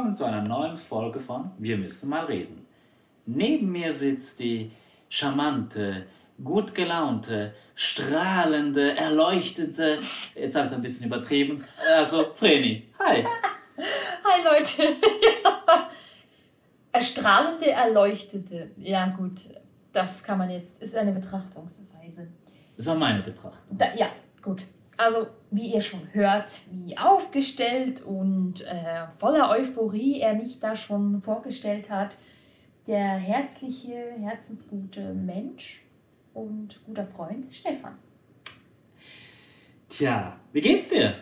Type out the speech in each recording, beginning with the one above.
Willkommen zu einer neuen Folge von Wir müssen mal reden. Neben mir sitzt die charmante, gut gelaunte, strahlende, erleuchtete, jetzt habe ich es ein bisschen übertrieben, also Vreni. Hi. Hi Leute. ja. Erstrahlende, erleuchtete. Ja gut, das kann man jetzt, ist eine Betrachtungsweise. Das war meine Betrachtung. Da, ja, gut. Also, wie ihr schon hört, wie aufgestellt und äh, voller Euphorie er mich da schon vorgestellt hat, der herzliche, herzensgute Mensch und guter Freund Stefan. Tja, wie geht's dir?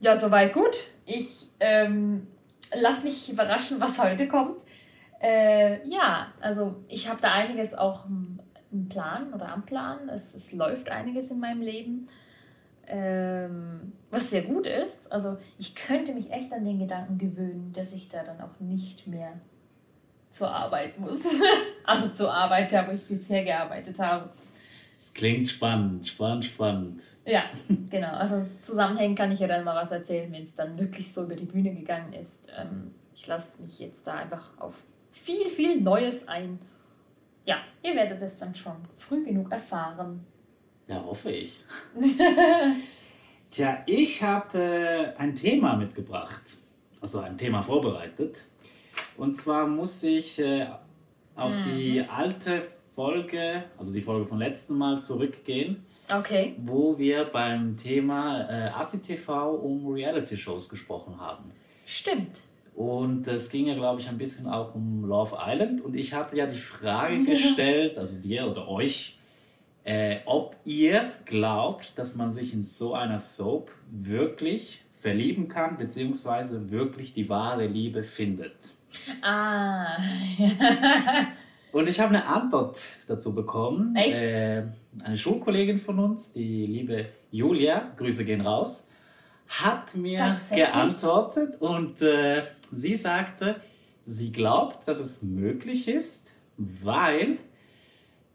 Ja, soweit gut. Ich ähm, lass mich überraschen, was heute kommt. Äh, ja, also ich habe da einiges auch im Plan oder am Plan. Es, es läuft einiges in meinem Leben ähm, was sehr gut ist. Also ich könnte mich echt an den Gedanken gewöhnen, dass ich da dann auch nicht mehr zur Arbeit muss. also zur Arbeit, da wo ich bisher gearbeitet habe. Es klingt spannend, spannend, spannend. Ja, genau. Also zusammenhängen kann ich ja dann mal was erzählen, wenn es dann wirklich so über die Bühne gegangen ist. Ähm, ich lasse mich jetzt da einfach auf viel, viel Neues ein. Ja, ihr werdet es dann schon früh genug erfahren. Ja, hoffe ich. Tja, ich habe äh, ein Thema mitgebracht, also ein Thema vorbereitet. Und zwar muss ich äh, auf mhm. die alte Folge, also die Folge vom letzten Mal zurückgehen. Okay. Wo wir beim Thema äh, ACTV um Reality-Shows gesprochen haben. Stimmt. Und es ging ja, glaube ich, ein bisschen auch um Love Island. Und ich hatte ja die Frage gestellt, also dir oder euch, äh, ob ihr glaubt, dass man sich in so einer Soap wirklich verlieben kann, beziehungsweise wirklich die wahre Liebe findet. Ah. Und ich habe eine Antwort dazu bekommen. Echt? Äh, eine Schulkollegin von uns, die liebe Julia, Grüße gehen raus, hat mir geantwortet und äh, sie sagte, sie glaubt, dass es möglich ist, weil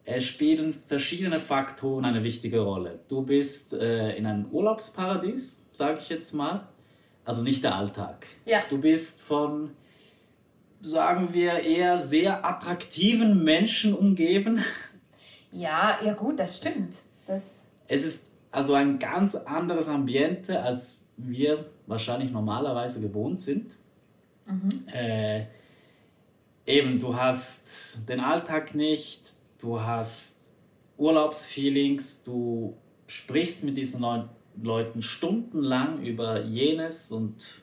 es spielen verschiedene Faktoren eine wichtige Rolle. Du bist äh, in einem Urlaubsparadies, sage ich jetzt mal. Also nicht der Alltag. Ja. Du bist von, sagen wir, eher sehr attraktiven Menschen umgeben. Ja, ja gut, das stimmt. Das es ist also ein ganz anderes Ambiente, als wir wahrscheinlich normalerweise gewohnt sind. Mhm. Äh, eben, du hast den Alltag nicht, du hast Urlaubsfeelings, du sprichst mit diesen Leuten stundenlang über jenes und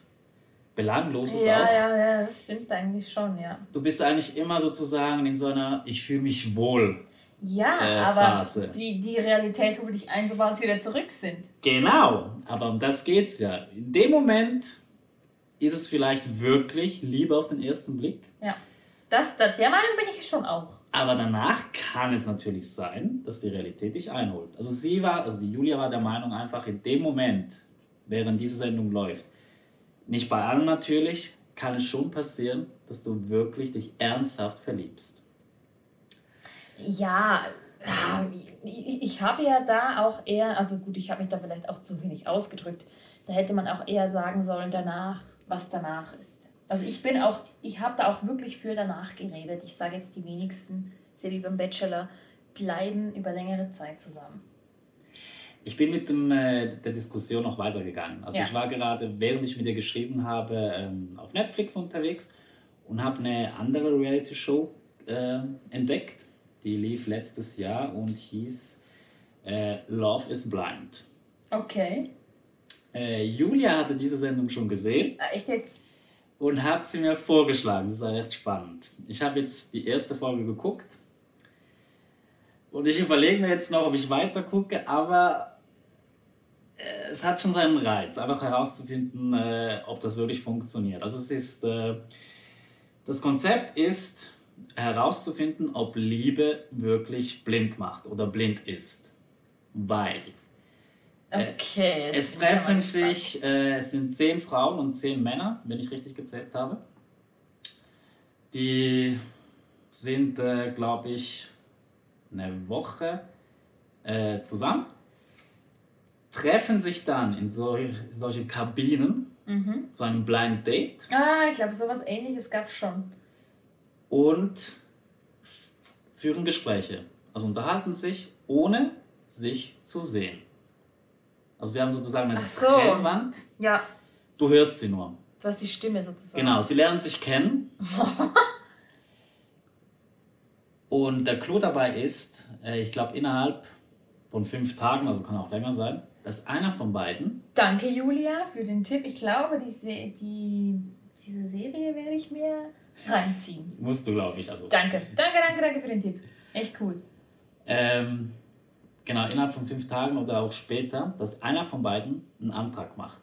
Belangloses ja, auch. Ja, ja, das stimmt eigentlich schon, ja. Du bist eigentlich immer sozusagen in so einer Ich fühle mich wohl. Ja, äh, aber Phase. Die, die Realität holt dich ein, sobald sie wieder zurück sind. Genau, aber um das geht's ja. In dem Moment ist es vielleicht wirklich Liebe auf den ersten Blick. Ja, das, das, der Meinung bin ich schon auch. Aber danach kann es natürlich sein, dass die Realität dich einholt. Also sie war, also die Julia war der Meinung einfach in dem Moment, während diese Sendung läuft, nicht bei allen natürlich, kann es schon passieren, dass du wirklich dich ernsthaft verliebst. Ja, ich, ich habe ja da auch eher, also gut, ich habe mich da vielleicht auch zu wenig ausgedrückt. Da hätte man auch eher sagen sollen danach, was danach ist. Also ich bin auch, ich habe da auch wirklich viel danach geredet. Ich sage jetzt die wenigsten, sehr wie beim Bachelor, bleiben über längere Zeit zusammen. Ich bin mit dem, äh, der Diskussion noch weitergegangen. Also ja. ich war gerade, während ich mit dir geschrieben habe, ähm, auf Netflix unterwegs und habe eine andere Reality-Show äh, entdeckt. Die lief letztes Jahr und hieß äh, Love is Blind. Okay. Äh, Julia hatte diese Sendung schon gesehen. Ah, echt jetzt? Und hat sie mir vorgeschlagen. Das ist recht spannend. Ich habe jetzt die erste Folge geguckt und ich überlege mir jetzt noch, ob ich weiter gucke, aber äh, es hat schon seinen Reiz, einfach herauszufinden, äh, ob das wirklich funktioniert. Also es ist, äh, das Konzept ist herauszufinden, ob Liebe wirklich blind macht oder blind ist. Weil Okay. es treffen sich, äh, es sind zehn Frauen und zehn Männer, wenn ich richtig gezählt habe. Die sind, äh, glaube ich, eine Woche äh, zusammen, treffen sich dann in solche, solche Kabinen zu einem Blind Date Ah, ich glaube, sowas ähnliches gab es schon. und führen Gespräche. Also unterhalten sich, ohne sich zu sehen. Also sie haben sozusagen eine Ach so. Trennwand, Ja, du hörst sie nur. du hast die Stimme sozusagen. Genau, sie lernen sich kennen. Und der Clou dabei ist, äh, ich glaube innerhalb von fünf Tagen, also kann auch länger sein, dass einer von beiden, Danke, Julia, für den Tipp. Ich glaube, die, die, diese Serie werde ich mir reinziehen. musst du glaube ich, also Danke, danke, danke, danke für den Tipp. Echt cool. ähm, genau innerhalb von fünf Tagen oder auch später, dass einer von beiden einen Antrag macht.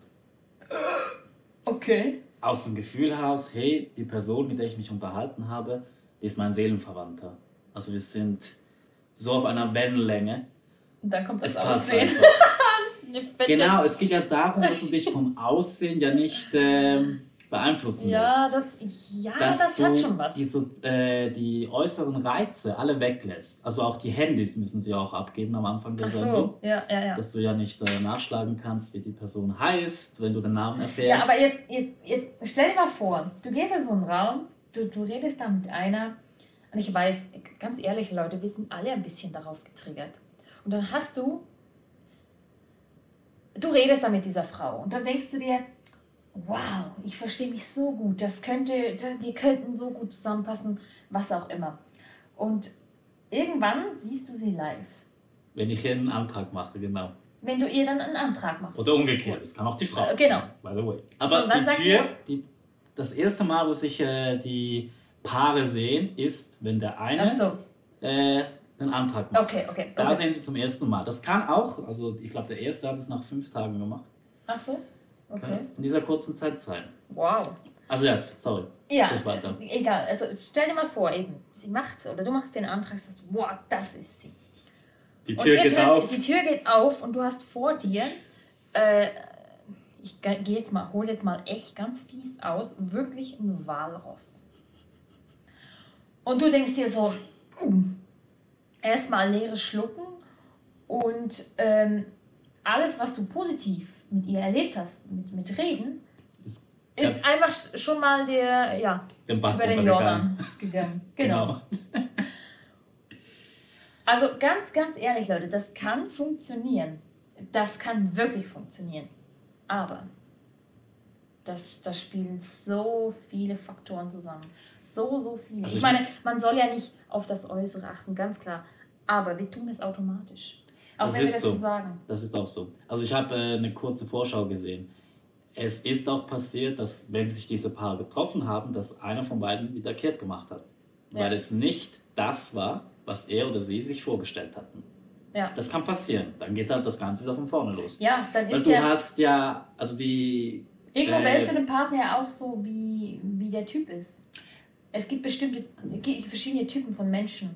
Okay. Aus dem Gefühl heraus, hey, die Person, mit der ich mich unterhalten habe, die ist mein Seelenverwandter. Also wir sind so auf einer Wellenlänge. Und dann kommt das Es Aussehen. Das Genau, es geht ja darum, dass du dich vom Aussehen ja nicht ähm, beeinflussen Ja, lässt. das, ja, dass das hat schon was. Die, so, äh, die äußeren Reize alle weglässt. Also auch die Handys müssen sie auch abgeben am Anfang der Ach Sendung. so, ja, ja, ja. Dass du ja nicht äh, nachschlagen kannst, wie die Person heißt, wenn du den Namen Ja, erfährst. aber jetzt, jetzt, jetzt stell dir mal vor, du gehst in so einen Raum, du, du redest da mit einer, und ich weiß, ganz ehrlich, Leute, wir sind alle ein bisschen darauf getriggert. Und dann hast du, du redest da mit dieser Frau und dann denkst du dir, wow, ich verstehe mich so gut, das könnte, wir könnten so gut zusammenpassen, was auch immer. Und irgendwann siehst du sie live. Wenn ich hier einen Antrag mache, genau. Wenn du ihr dann einen Antrag machst. Oder umgekehrt, das kann auch die Frau. Äh, genau. By the way. Aber So, die Tür, ihr- die, das erste Mal, wo sich äh, die Paare sehen, ist, wenn der eine so, äh, einen Antrag macht. Okay, okay, Da okay. sehen sie zum ersten Mal. Das kann auch, also ich glaube, der erste hat es nach fünf Tagen gemacht. ach so, okay. In dieser kurzen Zeit sein. Wow. Also jetzt, sorry. Ja, egal. Also stell dir mal vor, eben, sie macht oder du machst den Antrag, sagst, wow, das ist sie. Die Und Tür geht trefft- auf. Die Tür geht auf und du hast vor dir, äh, ich gehe jetzt mal, hol jetzt mal echt ganz fies aus, wirklich ein Walross. Und du denkst dir so, hm, erstmal leeres Schlucken und ähm, alles, was du positiv mit ihr erlebt hast, mit, mit Reden, Ist ist einfach sch- schon mal der, ja, den Bach über den. Jordan gegangen. Genau. Also ganz, ganz ehrlich, Leute, das kann funktionieren. Das kann wirklich funktionieren. Aber das, das spielen so viele Faktoren zusammen. So, so viele. Also ich- meine, man soll ja nicht auf das Äußere achten, ganz klar. Aber wir tun es automatisch. Auch Das wenn ist das so. sagen. Das ist auch so. Also ich habe äh, eine kurze Vorschau gesehen. Es ist auch passiert, dass wenn sich diese Paare getroffen haben, dass einer von beiden wieder kehrt gemacht hat. Ja. Weil es nicht das war, was er oder sie sich vorgestellt hatten. Ja, Das kann passieren. Dann geht halt das Ganze wieder von vorne los. ja dann Weil ist du der... hast ja, also die. Irgendwo äh, wählst du den Partner ja auch so, wie, wie der Typ ist. Es gibt bestimmte, verschiedene Typen von Menschen.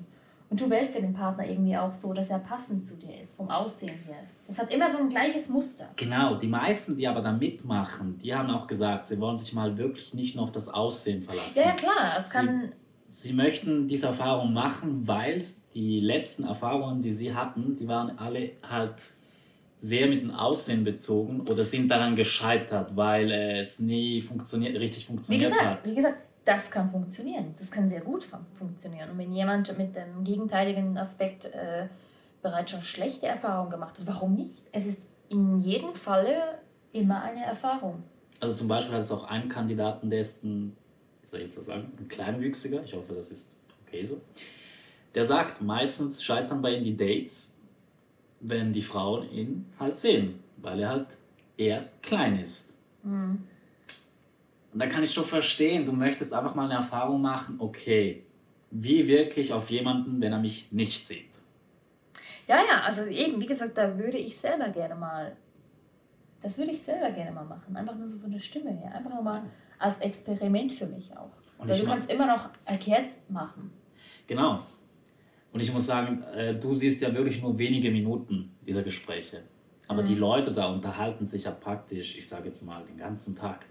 Und du wählst ja den Partner irgendwie auch so, dass er passend zu dir ist, vom Aussehen her. Das hat immer so ein gleiches Muster. Genau, die meisten, die aber da mitmachen, die haben auch gesagt, sie wollen sich mal wirklich nicht nur auf das Aussehen verlassen. Ja, ja klar, es kann. Sie möchten diese Erfahrung machen, weil die letzten Erfahrungen, die sie hatten, die waren alle halt sehr mit dem Aussehen bezogen oder sind daran gescheitert, weil es nie funktioniert, richtig Wie funktioniert gesagt, hat. wie gesagt, das kann funktionieren. Das kann sehr gut fun funktionieren. Und wenn jemand mit dem gegenteiligen Aspekt äh, bereits schon schlechte Erfahrungen gemacht hat, warum nicht? Es ist in jedem Falle immer eine Erfahrung. Also zum Beispiel hat es auch einen Kandidaten, der ist ein, wie soll ich jetzt das sagen, ein Kleinwüchsiger, ich hoffe, das ist okay so. Der sagt, meistens scheitern bei ihm die Dates, wenn die Frauen ihn halt sehen, weil er halt eher klein ist. Und da kann ich schon verstehen, du möchtest einfach mal eine Erfahrung machen, okay, wie wirke ich auf jemanden, wenn er mich nicht sieht? Ja, ja, also eben, wie gesagt, da würde ich selber gerne mal, das würde ich selber gerne mal machen. Einfach nur so von der Stimme her. Einfach nur mal als Experiment für mich auch. Und Weil du kannst immer noch erkehrt machen. Genau. Und ich muss sagen, äh, du siehst ja wirklich nur wenige Minuten dieser Gespräche. Aber die Leute da unterhalten sich ja praktisch, ich sage jetzt mal, den ganzen Tag.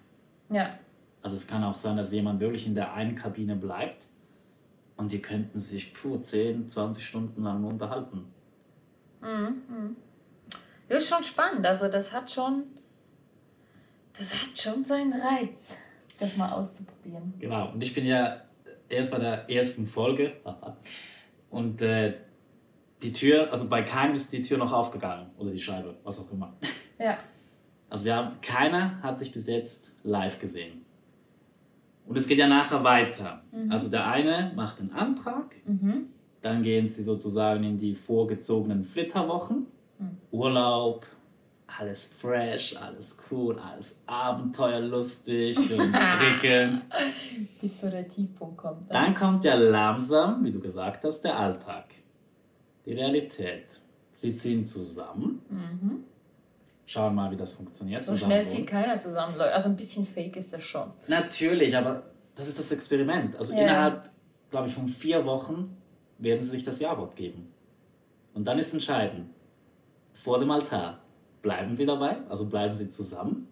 Ja, Also es kann auch sein, dass jemand wirklich in der einen Kabine bleibt und die könnten sich puh, 10, 20 Stunden lang unterhalten. das ist schon spannend. Also das hat schon, Das hat schon seinen Reiz, das mal auszuprobieren. Genau, und ich bin ja erst bei der ersten Folge und äh, die Tür, also bei keinem ist die Tür noch aufgegangen oder die Scheibe, was auch immer. Ja. Also ja, keiner hat sich bis jetzt live gesehen. Und es geht ja nachher weiter. Mhm. Also der eine macht einen Antrag, dann gehen sie sozusagen in die vorgezogenen Flitterwochen, Mhm. Urlaub, alles fresh, alles cool, alles abenteuerlustig und prickelnd. Bis so der Tiefpunkt kommt. Dann kommt ja langsam, wie du gesagt hast, der Alltag. Die Realität. Sie ziehen zusammen. Schauen mal, wie das funktioniert. So schnell zieht keiner zusammen, Leute. Also ein bisschen fake ist das schon. Natürlich, aber das ist das Experiment. Also Ja. innerhalb, glaube ich, von vier Wochen werden sie sich das Ja-Wort geben. Und dann ist entscheidend, vor dem Altar, bleiben sie dabei, also bleiben sie zusammen?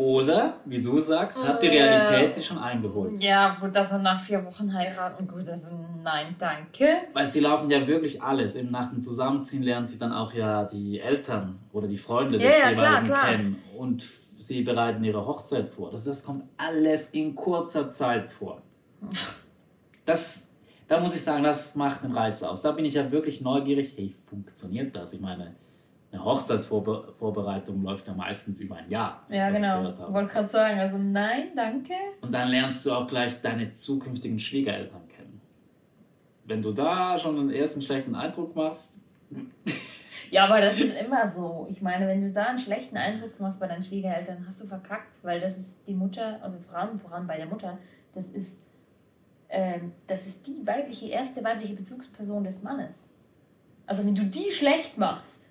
Oder, wie du sagst, hat die Realität sie schon eingeholt? Ja, gut, dass er nach vier Wochen heiraten, gut, also nein, danke. Weil sie laufen ja wirklich alles. Eben nach dem Zusammenziehen lernen sie dann auch ja die Eltern oder die Freunde des Ja, ja, klar, jeweiligen klar. kennen. Und sie bereiten ihre Hochzeit vor. Das, das kommt alles in kurzer Zeit vor. Das, da muss ich sagen, das macht den Reiz aus. Da bin ich ja wirklich neugierig. Hey, funktioniert das? Ich meine, eine Hochzeitsvorbereitung läuft ja meistens über ein Jahr. so Ja, ich genau. habe. Wollte gerade sagen, also nein, danke. Und dann lernst du auch gleich deine zukünftigen Schwiegereltern kennen. Wenn du da schon einen ersten schlechten Eindruck machst, Ja, aber das ist immer so. Ich meine, wenn du da einen schlechten Eindruck machst bei deinen Schwiegereltern, hast du verkackt, weil das ist die Mutter, also voran, voran bei der Mutter, das ist, ähm, das ist die weibliche, erste weibliche Bezugsperson des Mannes. Also wenn du die schlecht machst,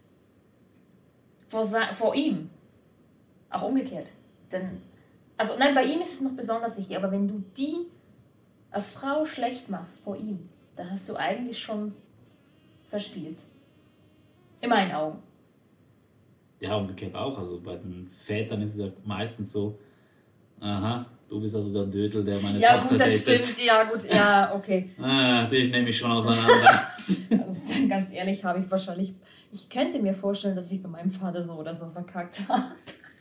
vor, vor ihm, auch umgekehrt, dann, also nein, bei ihm ist es noch besonders wichtig, aber wenn du die als Frau schlecht machst vor ihm, dann hast du eigentlich schon verspielt. In meinen Augen. ja, umgekehrt auch. Also bei den Vätern ist es ja meistens so, aha, du bist also der Dödel, der meine Ja, Tochter gut, das datet. stimmt. Ja, gut, ja, okay. Ah, dich nehme ich schon auseinander. Also dann ganz ehrlich habe ich wahrscheinlich. Ich könnte mir vorstellen, dass ich bei meinem Vater so oder so verkackt habe.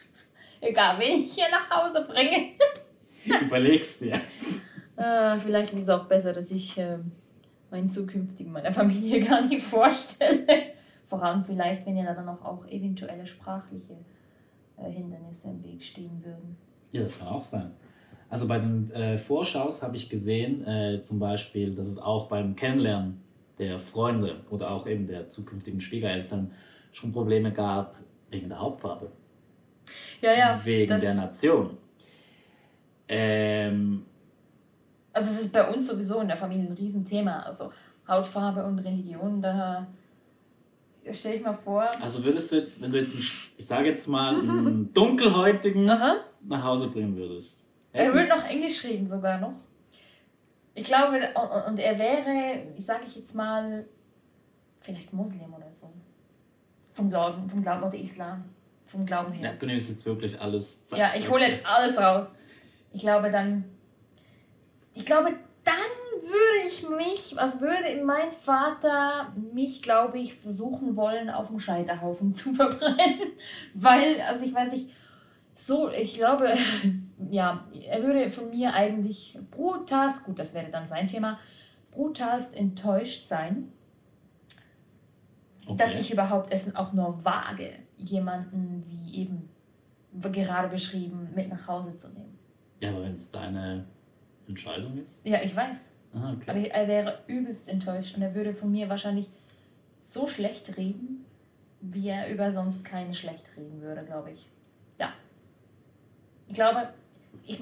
Egal, wen ich hier nach Hause bringe. Überlegst dir. Äh, vielleicht ist es auch besser, dass ich ähm, meinen zukünftigen meiner Familie gar nicht vorstelle. Vor allem vielleicht, wenn ja dann auch, auch eventuelle sprachliche äh, Hindernisse im Weg stehen würden. Ja, das kann auch sein. Also bei den äh, Vorschaus habe ich gesehen, äh, zum Beispiel, dass es auch beim Kennenlernen der Freunde oder auch eben der zukünftigen Schwiegereltern schon Probleme gab wegen der Hauptfarbe, Ja, ja. wegen der Nation. Ähm, Also es ist bei uns sowieso in der Familie ein Riesenthema. Also Hautfarbe und Religion, da stelle ich mal vor. also würdest du jetzt, wenn du jetzt, einen, ich sage jetzt mal, einen dunkelhäutigen Aha. nach Hause bringen würdest. Er würde noch Englisch reden sogar noch. Ich glaube, und- er wäre, ich sage ich jetzt mal, vielleicht Muslim oder so. Vom Glauben, vom Glauben oder Islam. Vom Glauben Ja, her. du nimmst jetzt wirklich alles. zack, Ja, ich hole jetzt alles raus. Ich glaube dann, ich glaube, dann würde ich mich, also würde mein Vater mich, glaube ich, versuchen wollen, auf dem Scheiterhaufen zu verbrennen. Weil, also ich weiß nicht, so, ich glaube, ja, er würde von mir eigentlich brutalst, gut, das wäre dann sein Thema, brutalst enttäuscht sein, dass Okay. ich überhaupt es auch nur wage, jemanden wie eben gerade beschrieben mit nach Hause zu nehmen. Ja, aber wenn es deine Entscheidung ist. Ja, ich weiß. Ah, okay. Aber er wäre übelst enttäuscht und er würde von mir wahrscheinlich so schlecht reden, wie er über sonst keinen schlecht reden würde, glaube ich. Ja. Ich glaube, ich,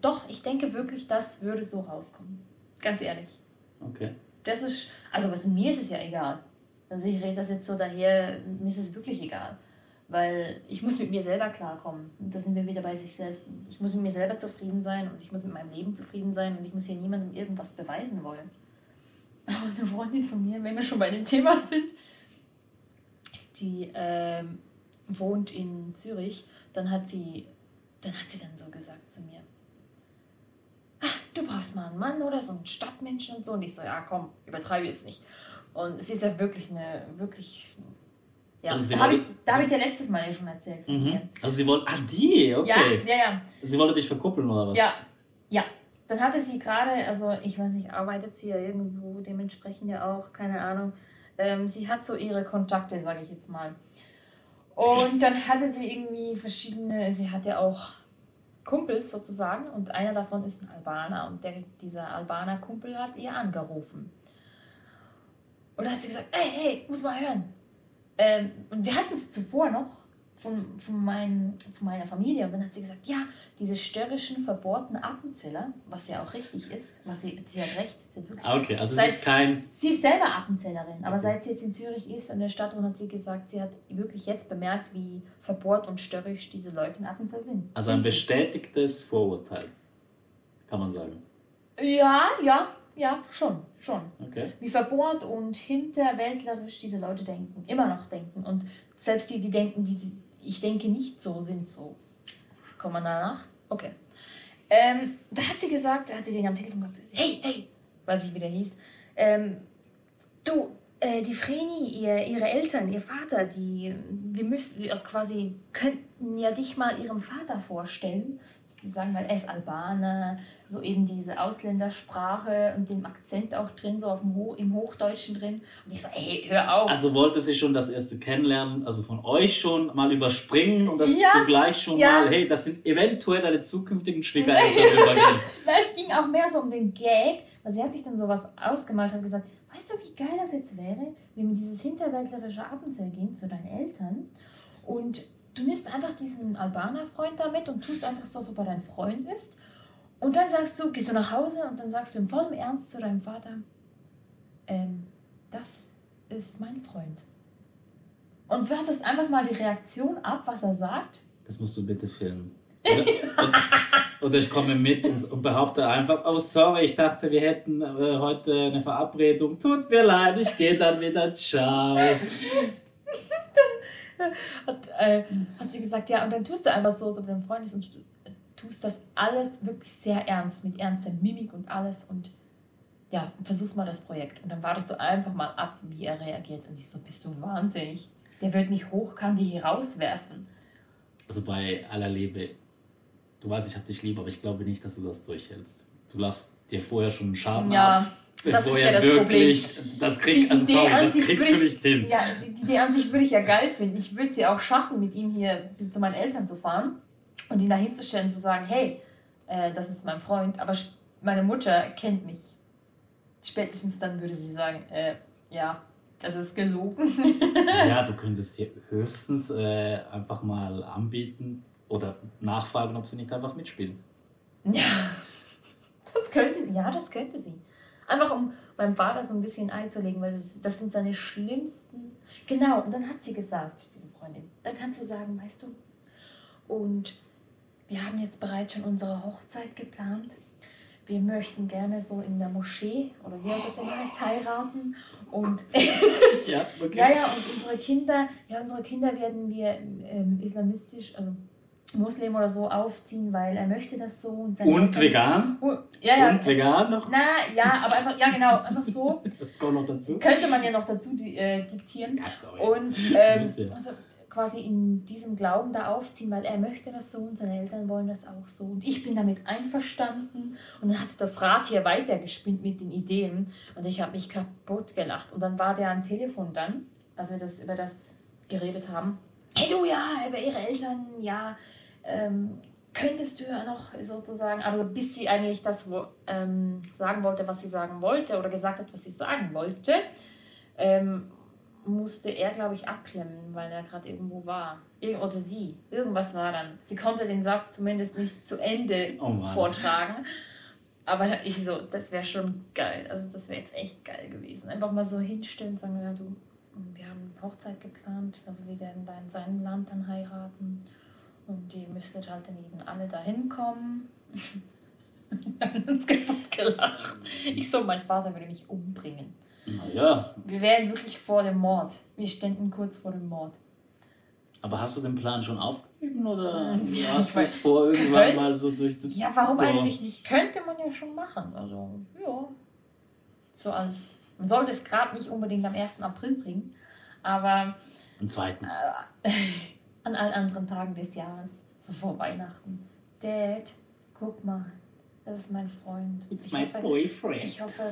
doch, ich denke wirklich, das würde so rauskommen. Ganz ehrlich. okay. Das ist, also was mir ist es ja egal. Also ich rede das jetzt so daher, mir ist es wirklich egal. Weil ich muss mit mir selber klarkommen. Und da sind wir wieder bei sich selbst. Ich muss mit mir selber zufrieden sein und ich muss mit meinem Leben zufrieden sein und ich muss hier niemandem irgendwas beweisen wollen. Aber eine Freundin von mir, wenn wir schon bei dem Thema sind, die ähm, wohnt in Zürich, dann hat sie, dann hat sie dann so gesagt zu mir, ah, du brauchst mal einen Mann oder so einen Stadtmenschen und so. Und ich so, ja komm, übertreibe jetzt nicht. Und sie ist ja wirklich eine, wirklich Ja, also da habe ich, hab ich dir letztes Mal ja schon erzählt. Mhm. Also sie wollte, ah die, okay. Ja, ja, ja. Sie wollte dich verkuppeln oder was? Ja, ja. Dann hatte sie gerade, also ich weiß nicht, arbeitet sie ja irgendwo dementsprechend ja auch, keine Ahnung. Ähm, sie hat so ihre Kontakte, sage ich jetzt mal. Und dann hatte sie irgendwie verschiedene, sie hat ja auch Kumpels sozusagen und einer davon ist ein Albaner und der, dieser Albaner Kumpel hat ihr angerufen. Und dann hat sie gesagt, hey, hey, muss mal hören. Ähm, und wir hatten es zuvor noch, von, von, mein, von meiner Familie. Und dann hat sie gesagt, ja, diese störrischen, verbohrten Appenzeller, was ja auch richtig ist, was sie, sie hat recht, sie hat wirklich ah, Okay, also seit, sie ist kein... Sie ist selber Appenzellerin, aber okay. seit sie jetzt in Zürich ist, in der Stadt, hat sie gesagt, sie hat wirklich jetzt bemerkt, wie verbohrt und störrisch diese Leute in Appenzell sind. Also ein bestätigtes Vorurteil, kann man sagen. Ja, ja, ja, schon, schon. Okay. Wie verbohrt und hinterwäldlerisch diese Leute denken, immer noch denken. Und selbst die, die denken, die, ich denke nicht so, sind so. Kommen wir danach? Okay. Ähm, da hat sie gesagt, da hat sie den am Telefon gesagt, hey, hey, weiß ich, wie der hieß, ähm, du, äh, die Vreni, ihr, ihre Eltern, ihr Vater, die, wir müssen, quasi, könnten ja dich mal ihrem Vater vorstellen. Sie sagen, weil er ist Albaner, so eben diese Ausländersprache und dem Akzent auch drin, so auf dem Ho im Hochdeutschen drin. Und ich so, ey, hör auf. Also wollte sie schon das erste Kennenlernen, also von euch schon mal überspringen und das ja, zugleich schon ja. mal, hey, das sind eventuell deine zukünftigen Schwiegereltern übergehen. es ging auch mehr so um den Gag, weil sie hat sich dann sowas ausgemalt, hat gesagt, weißt du, wie geil das jetzt wäre, wenn wir dieses hinterwäldlerische Abendzell gehen zu deinen Eltern und du nimmst einfach diesen Albaner-Freund da mit und tust einfach so, als ob er dein Freund ist und dann sagst du, gehst du nach Hause und dann sagst du im vollen Ernst zu deinem Vater, ähm, das ist mein Freund. Und wartest einfach mal die Reaktion ab, was er sagt. Das musst du bitte filmen. Oder, oder ich komme mit und, behaupte einfach, oh sorry, ich dachte, wir hätten äh, heute eine Verabredung. Tut mir leid, ich gehe dann wieder. Ciao. hat, äh, hat sie gesagt, ja, und dann tust du einfach so, so mit deinem Freund ist und du, tust das alles wirklich sehr ernst, mit ernster Mimik und alles und ja, versuchst mal das Projekt. Und dann wartest du einfach mal ab, wie er reagiert. Und ich so, bist du wahnsinnig? Der wird mich hochkantig hier rauswerfen. Also bei aller Liebe, du weißt, ich hab dich lieb, aber ich glaube nicht, dass du das durchhältst. Du lässt dir vorher schon einen Schaden ja. ab. Das ist ja das wirklich, Problem. Das, krieg, also sorry, das kriegst du nicht hin. Ja, die Idee an sich würde ich ja geil finden. Ich würde sie auch schaffen, mit ihm hier zu meinen Eltern zu fahren und ihn da hinzustellen und zu sagen, hey, äh, das ist mein Freund, aber meine Mutter kennt mich. Spätestens dann würde sie sagen, äh, ja, das ist gelogen. ja, du könntest dir höchstens äh, einfach mal anbieten oder nachfragen, ob sie nicht einfach mitspielt. Ja, das könnte sie. Ja, das könnte sie. Einfach um meinem Vater so ein bisschen einzulegen, weil das, das sind seine schlimmsten. Genau, und dann hat sie gesagt, diese Freundin, dann kannst du sagen, weißt du, und wir haben jetzt bereits schon unsere Hochzeit geplant. Wir möchten gerne so in der Moschee oder wie das immer heißt, heiraten. Und ja, okay. ja, ja, und unsere Kinder, ja, unsere Kinder werden wir ähm, islamistisch, also Muslim oder so aufziehen, weil er möchte das so. Und, und vegan? Uh, ja, ja. Und vegan noch? Na, ja, aber einfach, ja genau, einfach so. Das kommt noch dazu. Könnte man ja noch dazu die, äh, diktieren. Ja, sorry. Und ähm, also, quasi in diesem Glauben da aufziehen, weil er möchte das so und seine Eltern wollen das auch so und ich bin damit einverstanden und dann hat das Rad hier weitergespinnt mit den Ideen und ich habe mich kaputt gelacht und dann war der am Telefon dann, als wir das über das geredet haben, hey du ja, über ihre Eltern, ja, ähm, könntest du ja noch sozusagen, aber bis sie eigentlich das ähm, sagen wollte, was sie sagen wollte oder gesagt hat, was sie sagen wollte, ähm, musste er, glaube ich, abklemmen, weil er gerade irgendwo war. Ir oder sie. Irgendwas war dann. Sie konnte den Satz zumindest nicht zu Ende oh vortragen. Aber ich so, das wäre schon geil. Also das wäre jetzt echt geil gewesen. Einfach mal so hinstellen und sagen, ja, du, wir haben Hochzeit geplant. Also wir werden da in seinem Land dann heiraten. Und ihr müsstet halt dann eben alle dahin kommen. wir haben uns kaputt gelacht. Ich so, mein Vater würde mich umbringen. Naja. Wir wären wirklich vor dem Mord. Wir ständen kurz vor dem Mord. Aber hast du den Plan schon aufgegeben oder ja, hast du es vor, irgendwann könnt, mal so durch die. Ja, warum Boah. eigentlich nicht? Könnte man ja schon machen. Also, ja. So als. Man sollte es gerade nicht unbedingt am 1. April bringen. Aber. Am zweiten. Äh, an allen anderen Tagen des Jahres, so vor Weihnachten. Dad, guck mal, das ist mein Freund. It's ich my hoffe, boyfriend. Ich hoffe,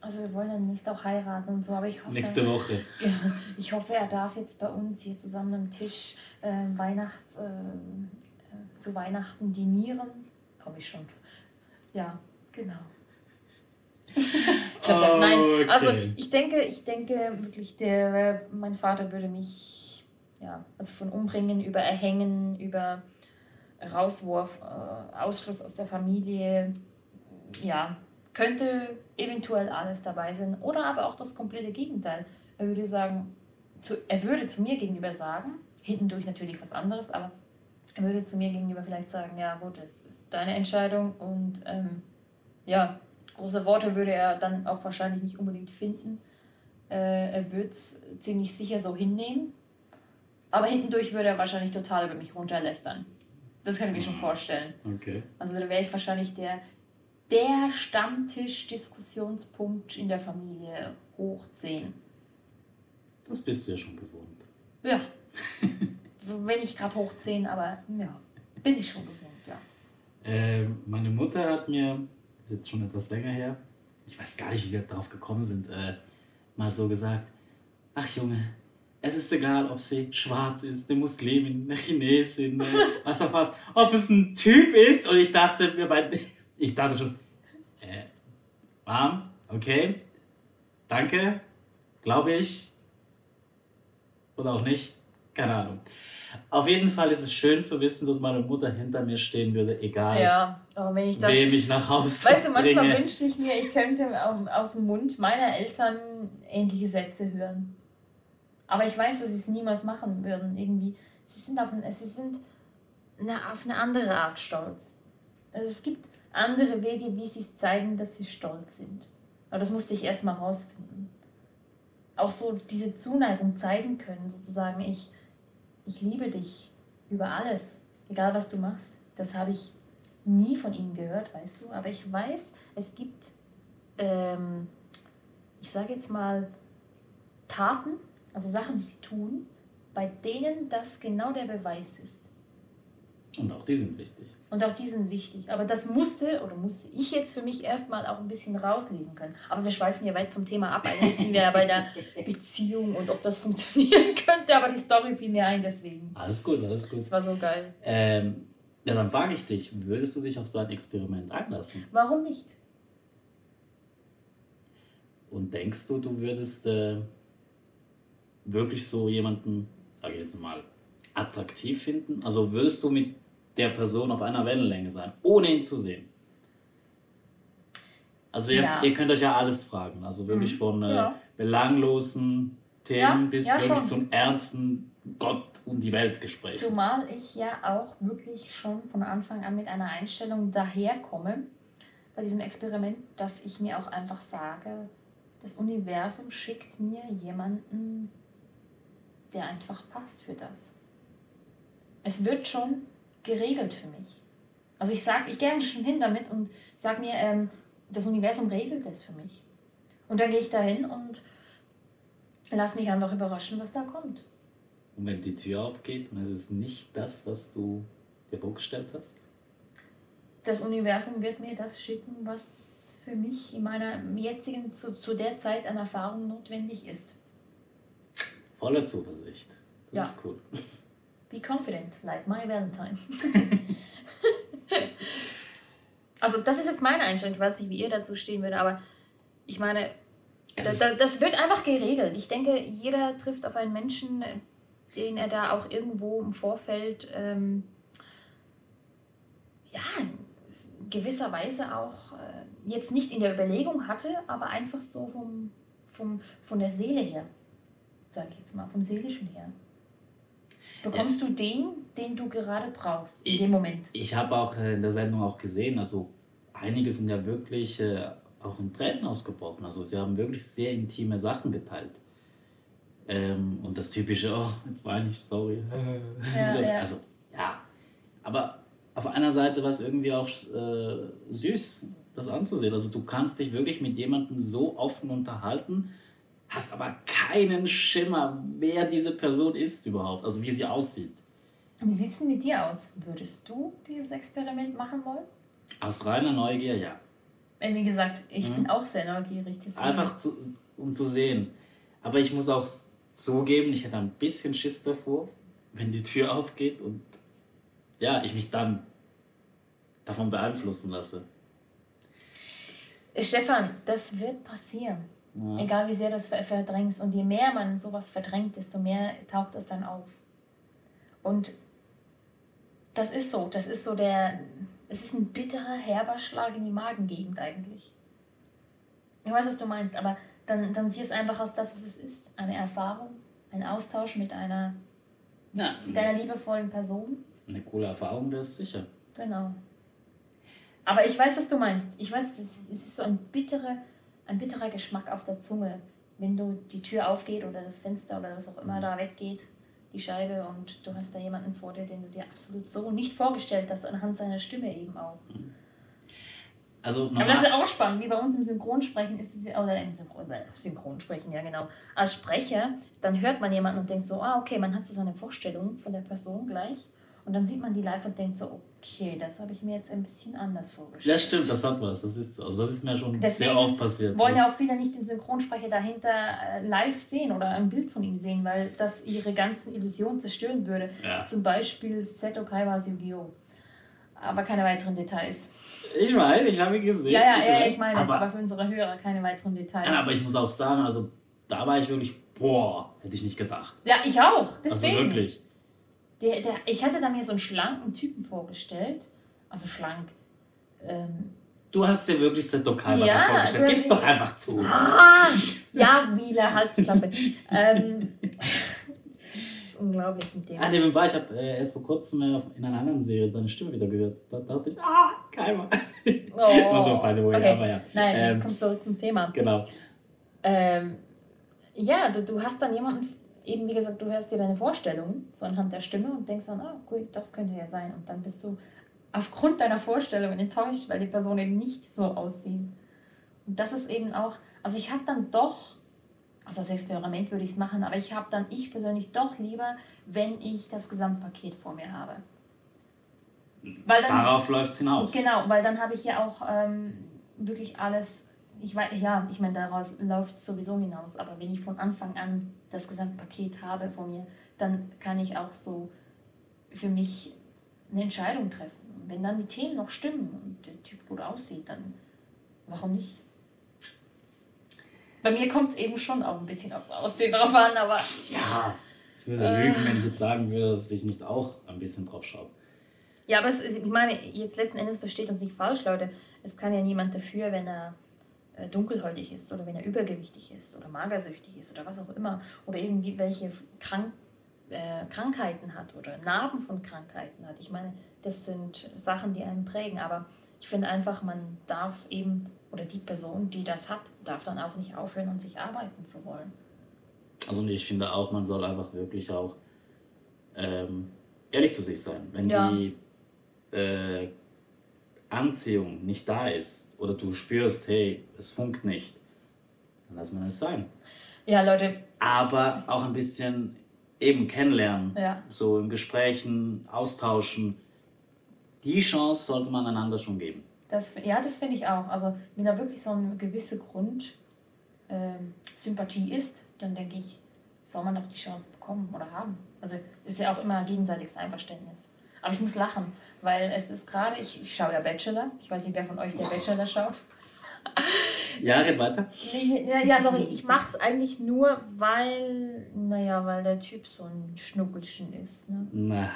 also wir wollen dann nächstes auch heiraten und so, aber ich hoffe. Nächste Woche. Ja, ich hoffe, er darf jetzt bei uns hier zusammen am Tisch äh, Weihnachts, äh, äh, zu Weihnachten dinieren. Komme ich schon. Ja, genau. ich glaub, Nein, also Okay. ich denke, ich denke wirklich, der, mein Vater würde mich, ja, also von umbringen über Erhängen, über Rauswurf, äh, Ausschluss aus der Familie, ja, könnte eventuell alles dabei sein. Oder aber auch das komplette Gegenteil. Er würde sagen, zu, er würde zu mir gegenüber sagen, hintendurch natürlich was anderes, aber er würde zu mir gegenüber vielleicht sagen, ja gut, es ist deine Entscheidung und ähm, ja, große Worte würde er dann auch wahrscheinlich nicht unbedingt finden. Äh, er würde es ziemlich sicher so hinnehmen. Aber hintendurch würde er wahrscheinlich total über mich runterlästern. Das kann ich mir schon vorstellen. Okay. Also da wäre ich wahrscheinlich der, der Stammtisch-Diskussionspunkt in der Familie hoch 10. Das bist du ja schon gewohnt. Ja. Wenn ich gerade hoch 10, aber ja, bin ich schon gewohnt, ja. Äh, meine Mutter hat mir, das ist jetzt schon etwas länger her, ich weiß gar nicht, wie wir darauf gekommen sind, äh, mal so gesagt, ach Junge, es ist egal, ob sie schwarz ist, eine Muslimin, eine Chinesin, eine, was auch was, ob es ein Typ ist. Und ich dachte mir bei, ich dachte schon, äh, warm, okay, danke, glaube ich, oder auch nicht, keine Ahnung. Auf jeden Fall ist es schön zu wissen, dass meine Mutter hinter mir stehen würde, egal Ja, aber wenn ich das. wem ich nach Hause Weißt du, manchmal bringe. wünschte ich mir, ich könnte au- aus dem Mund meiner Eltern ähnliche Sätze hören. Aber ich weiß, dass sie es niemals machen würden. Irgendwie. Sie sind auf, sie sind na, auf eine andere Art stolz. Also es gibt andere Wege, wie sie es zeigen, dass sie stolz sind. Aber das musste ich erst mal rausfinden. Auch so diese Zuneigung zeigen können, sozusagen, ich, ich liebe dich über alles, egal was du machst. Das habe ich nie von ihnen gehört, weißt du. Aber ich weiß, es gibt, ähm, ich sage jetzt mal, Taten, also Sachen, die sie tun, bei denen das genau der Beweis ist. Und auch die sind wichtig. Und auch die sind wichtig. Aber das musste oder musste ich jetzt für mich erstmal auch ein bisschen rauslesen können. Aber wir schweifen ja weit vom Thema ab. Eigentlich sind wir ja bei der Beziehung und ob das funktionieren könnte. Aber die Story fiel mir ein, deswegen. Alles gut, alles gut. Das war so geil. Ähm, ja, dann frage ich dich, würdest du dich auf so ein Experiment einlassen? Warum nicht? Und denkst du, du würdest äh, wirklich so jemanden, sage ich jetzt mal, attraktiv finden? Also würdest du mit der Person auf einer Wellenlänge sein, ohne ihn zu sehen? Also ihr, Ja. ihr könnt euch ja alles fragen, also wirklich von äh, Ja. belanglosen Themen Ja, bis wirklich schon. zum ernsten Gott und die Welt Gespräch. Zumal ich ja auch wirklich schon von Anfang an mit einer Einstellung daherkomme, bei diesem Experiment, dass ich mir auch einfach sage, das Universum schickt mir jemanden, der einfach passt für das. Es wird schon geregelt für mich. Also ich sage, ich gehe schon hin damit und sage mir, ähm, das Universum regelt es für mich. Und dann gehe ich da hin und lass mich einfach überraschen, was da kommt. Und wenn die Tür aufgeht und es ist nicht das, was du dir vorgestellt hast? das Universum wird mir das schicken, was für mich in meiner jetzigen, zu, zu der Zeit an Erfahrung notwendig ist. Voller Zuversicht. Das Ja. ist cool. Be confident, like my Valentine. also das ist jetzt meine Einstellung. Ich weiß nicht, wie ihr dazu stehen würdet, aber ich meine, das, das, wird einfach geregelt. Ich denke, jeder trifft auf einen Menschen, den er da auch irgendwo im Vorfeld ähm, ja, in gewisser Weise auch äh, jetzt nicht in der Überlegung hatte, aber einfach so vom, vom, von der Seele her, sage ich jetzt mal, vom Seelischen her. Bekommst du den, den du gerade brauchst, in Ich- dem Moment. Ich habe auch äh, in der Sendung auch gesehen, also einige sind ja wirklich äh, auch in Tränen ausgebrochen. Also sie haben wirklich sehr intime Sachen geteilt. Ähm, und das typische, oh, jetzt weine ich, sorry. Ja, ja. Also, ja. Aber auf einer Seite war es irgendwie auch äh, süß, das anzusehen. Also du kannst dich wirklich mit jemandem so offen unterhalten, hast aber keinen Schimmer, wer diese Person ist überhaupt, also wie sie aussieht. Wie sieht es denn mit dir aus? Würdest du dieses Experiment machen wollen? Aus reiner Neugier, ja. Wie gesagt, ich mhm. bin auch sehr neugierig. Einfach zu, um zu sehen. Aber ich muss auch zugeben, ich hätte ein bisschen Schiss davor, wenn die Tür aufgeht und ja, ich mich dann davon beeinflussen lasse. Stefan, das wird passieren. Ja. Egal wie sehr du es verdrängst. Und je mehr man sowas verdrängt, desto mehr taucht es dann auf. Und das ist so. Das ist so der. Es ist ein bitterer, herber Schlag in die Magengegend eigentlich. Ich weiß, was du meinst, aber dann, dann sieh es einfach als das, was es ist. Eine Erfahrung, ein Austausch mit einer ja, deiner liebevollen Person. Eine coole Erfahrung wäre es sicher. Genau. Aber ich weiß, was du meinst. Ich weiß, es ist so ein bitterer, ein bitterer Geschmack auf der Zunge, wenn du die Tür aufgeht oder das Fenster oder was auch immer da weggeht, die Scheibe und du hast da jemanden vor dir, den du dir absolut so nicht vorgestellt hast, anhand seiner Stimme eben auch. Mhm. Also Aber das ist auch spannend, wie bei uns im Synchronsprechen ist es, oder im Synchron, äh, Synchronsprechen, ja genau. Als Sprecher, dann hört man jemanden und denkt so, ah, okay, man hat so seine Vorstellung von der Person gleich. Und dann sieht man die live und denkt so, okay, das habe ich mir jetzt ein bisschen anders vorgestellt. Ja, stimmt, das hat was. Das ist, also das ist mir schon Deswegen sehr oft passiert. wollen ja auch viele nicht den Synchronsprecher dahinter äh, live sehen oder ein Bild von ihm sehen, weil das ihre ganzen Illusionen zerstören würde. Ja. Zum Beispiel Seto Kaiwa Yu-Gi-Oh! Aber keine weiteren Details. Ich weiß, ich habe ihn gesehen. Ja, ja, ich, ja, ich meine, aber, aber für unsere Hörer keine weiteren Details. Ja, aber ich muss auch sagen, also da war ich wirklich, boah, hätte ich nicht gedacht. Ja, ich auch. Deswegen. Also wirklich. Der, der, ich hatte da mir so einen schlanken Typen vorgestellt. Also schlank. Ähm, du hast dir wirklich Seto Kaiba ja, vorgestellt. Gib's doch einfach zu. Ah, ja, Wieler, halt die Klappe. ähm, unglaublich mit dem. Ah, nebenbei, ich habe äh, erst vor kurzem in einer anderen Serie seine Stimme wieder gehört. Da dachte ich, ah, Keimer. Oh. also, by the way, okay. aber ja. Nein, ähm, kommt zurück zum Thema. Genau. Ähm, ja, du, du hast dann jemanden, eben wie gesagt, du hörst dir deine Vorstellung so anhand der Stimme und denkst dann, ah, gut, das könnte ja sein. Und dann bist du aufgrund deiner Vorstellung enttäuscht, weil die Person eben nicht so aussieht. Und das ist eben auch, also ich habe dann doch also als Experiment würde ich es machen, aber ich habe dann ich persönlich doch lieber, wenn ich das Gesamtpaket vor mir habe. Weil dann, Darauf läuft es hinaus. Genau, weil dann habe ich ja auch ähm, wirklich alles, ich weiß, ja, ich meine, darauf läuft es sowieso hinaus, aber wenn ich von Anfang an das Gesamtpaket habe vor mir, dann kann ich auch so für mich eine Entscheidung treffen. Und wenn dann die Themen noch stimmen und der Typ gut aussieht, dann warum nicht? Bei mir kommt es eben schon auch ein bisschen aufs Aussehen drauf an, aber. Ja, ich würde äh, lügen, wenn ich jetzt sagen würde, dass ich nicht auch ein bisschen drauf schaue. Ja, aber es, ich meine, jetzt letzten Endes versteht uns nicht falsch, Leute. Es kann ja niemand dafür, wenn er dunkelhäutig ist oder wenn er übergewichtig ist oder magersüchtig ist oder was auch immer oder irgendwie welche Krank äh, Krankheiten hat oder Narben von Krankheiten hat. Ich meine, das sind Sachen, die einen prägen, aber ich finde einfach, man darf eben oder die Person, die das hat, darf dann auch nicht aufhören, an sich arbeiten zu wollen. Also ich finde auch, man soll einfach wirklich auch ähm, ehrlich zu sich sein. Wenn ja. die äh, Anziehung nicht da ist oder du spürst, hey, es funkt nicht, dann lass man es sein. Ja, Leute. Aber auch ein bisschen eben kennenlernen, ja. so in Gesprächen austauschen. Die Chance sollte man einander schon geben. Das, ja, das finde ich auch. Also, wenn da wirklich so eine gewisse Grundsympathie ähm, ist, dann denke ich, soll man doch die Chance bekommen oder haben. Also, ist ja auch immer gegenseitiges Einverständnis. Aber ich muss lachen, weil es ist gerade, ich, ich schaue ja Bachelor. Ich weiß nicht, wer von euch der Bachelor schaut. Ja, red weiter. Ja, ja sorry, ich mache es eigentlich nur, weil, naja, weil der Typ so ein Schnuckelchen ist. Ne? Na.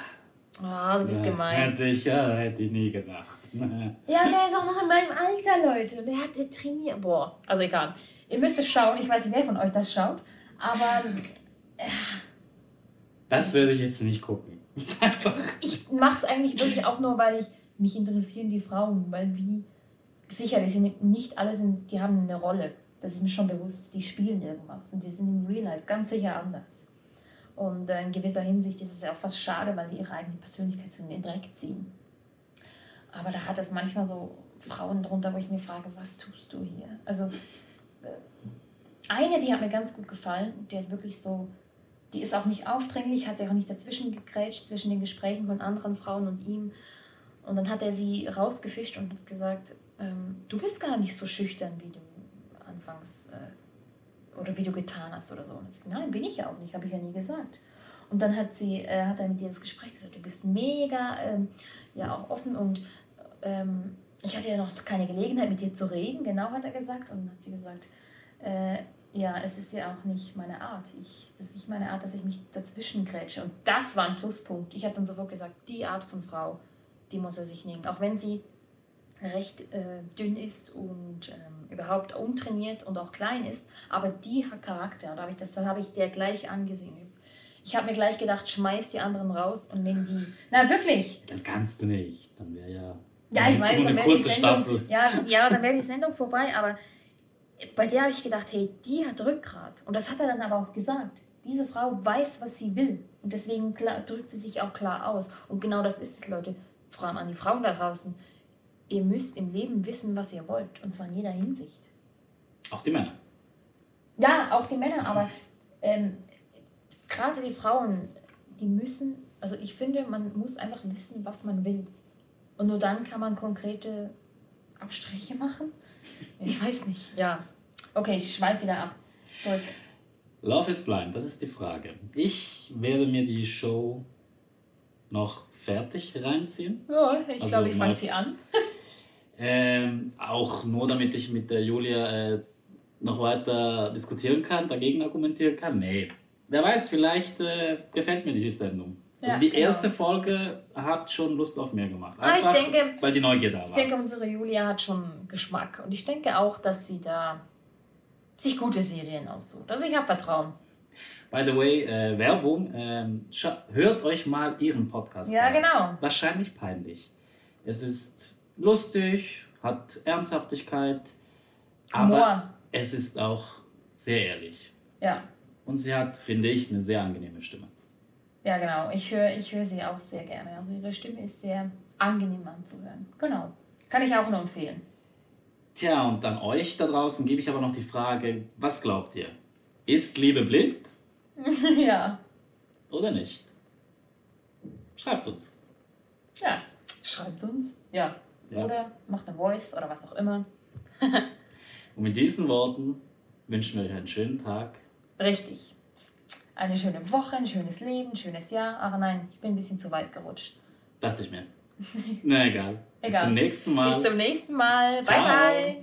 Ah, du bist Na, gemein. Hätte ich, ja, hätte ich nie gedacht. ja, der ist auch noch in meinem Alter, Leute. Und der hat der trainiert. Boah, also egal. Ihr müsst es schauen. Ich weiß nicht, wer von euch das schaut. Aber. Äh, das würde ich jetzt nicht gucken. Ich mache es eigentlich wirklich auch nur, weil ich mich interessieren die Frauen, weil wie sicher, die sind nicht alle sind, die haben eine Rolle. Das ist mir schon bewusst. Die spielen irgendwas und die sind im Real Life ganz sicher anders. Und äh, in gewisser Hinsicht ist es ja auch fast schade, weil die ihre eigene Persönlichkeit so in den Dreck ziehen. Aber da hat es manchmal so Frauen drunter, wo ich mir frage, was tust du hier? Also, äh, eine, die hat mir ganz gut gefallen. Die hat wirklich so, die ist auch nicht aufdringlich, hat sich auch nicht dazwischen gegrätscht, zwischen den Gesprächen von anderen Frauen und ihm. Und dann hat er sie rausgefischt und gesagt, ähm, du bist gar nicht so schüchtern, wie du anfangs äh, oder wie du getan hast oder so. Und ich, nein, bin ich ja auch nicht, habe ich ja nie gesagt. Und dann hat sie, äh, hat er mit ihr das Gespräch gesagt, du bist mega, ähm, ja auch offen und ähm, ich hatte ja noch keine Gelegenheit mit dir zu reden, genau hat er gesagt. Und dann hat sie gesagt, äh, ja, es ist ja auch nicht meine Art. Ich, das ist nicht meine Art, dass ich mich dazwischen grätsche. Und das war ein Pluspunkt. Ich habe dann sofort gesagt, die Art von Frau, die muss er sich nehmen. Auch wenn sie recht äh, dünn ist und ähm, überhaupt untrainiert und auch klein ist, aber die hat Charakter. Da hab ich, das habe ich der gleich angesehen. Ich habe mir gleich gedacht, schmeiß die anderen raus und nimm die. Na, wirklich. Das kannst du nicht. Dann wäre ja. Ja, ich weiß, dann wäre die Sendung, Staffel. ja, ja, dann wäre die Sendung vorbei, aber bei der habe ich gedacht, hey, die hat Rückgrat. Und das hat er dann aber auch gesagt. Diese Frau weiß, was sie will. Und deswegen klar, drückt sie sich auch klar aus. Und genau das ist es, Leute. Vor allem an die Frauen da draußen. Ihr müsst im Leben wissen, was ihr wollt. Und zwar in jeder Hinsicht. Auch die Männer. Ja, auch die Männer, aber ähm, gerade die Frauen, die müssen, also ich finde, man muss einfach wissen, was man will. Und nur dann kann man konkrete Abstriche machen. Ich weiß nicht, ja. Okay, ich schweife wieder ab. Zurück. Love is Blind, das ist die Frage. Ich werde mir die Show noch fertig reinziehen. Ja, ich Also glaube, ich fange sie an. Ähm, auch nur damit ich mit der Julia äh, noch weiter diskutieren kann, dagegen argumentieren kann. Nee. Wer weiß, vielleicht äh, gefällt mir die Sendung. Ja, also die genau. erste Folge hat schon Lust auf mehr gemacht. Ah, ich denke- weil die Neugier da war. Ich denke, unsere Julia hat schon Geschmack. Und ich denke auch, dass sie da sich gute Serien aussucht. Also ich habe Vertrauen. By the way, äh, Werbung. Ähm, hört euch mal ihren Podcast Ja, an. genau. Wahrscheinlich peinlich. Es ist lustig, hat Ernsthaftigkeit, aber Humor. es ist auch sehr ehrlich. Ja. Und sie hat, finde ich, eine sehr angenehme Stimme. Ja, genau. Ich höre ich hör sie auch sehr gerne. Also ihre Stimme ist sehr angenehm anzuhören. Genau. Kann ich auch nur empfehlen. Tja, und an euch da draußen gebe ich aber noch die Frage, was glaubt ihr? Ist Liebe blind ja. oder nicht? Schreibt uns. Ja. Schreibt uns. Ja. Ja. Oder macht eine Voice oder was auch immer. Und mit diesen Worten wünschen wir euch einen schönen Tag. Richtig. Eine schöne Woche, ein schönes Leben, ein schönes Jahr. Ach nein, ich bin ein bisschen zu weit gerutscht. Dachte ich mir. Na egal. Bis Egal. zum nächsten Mal. Bis zum nächsten Mal. Ciao. Bye, bye.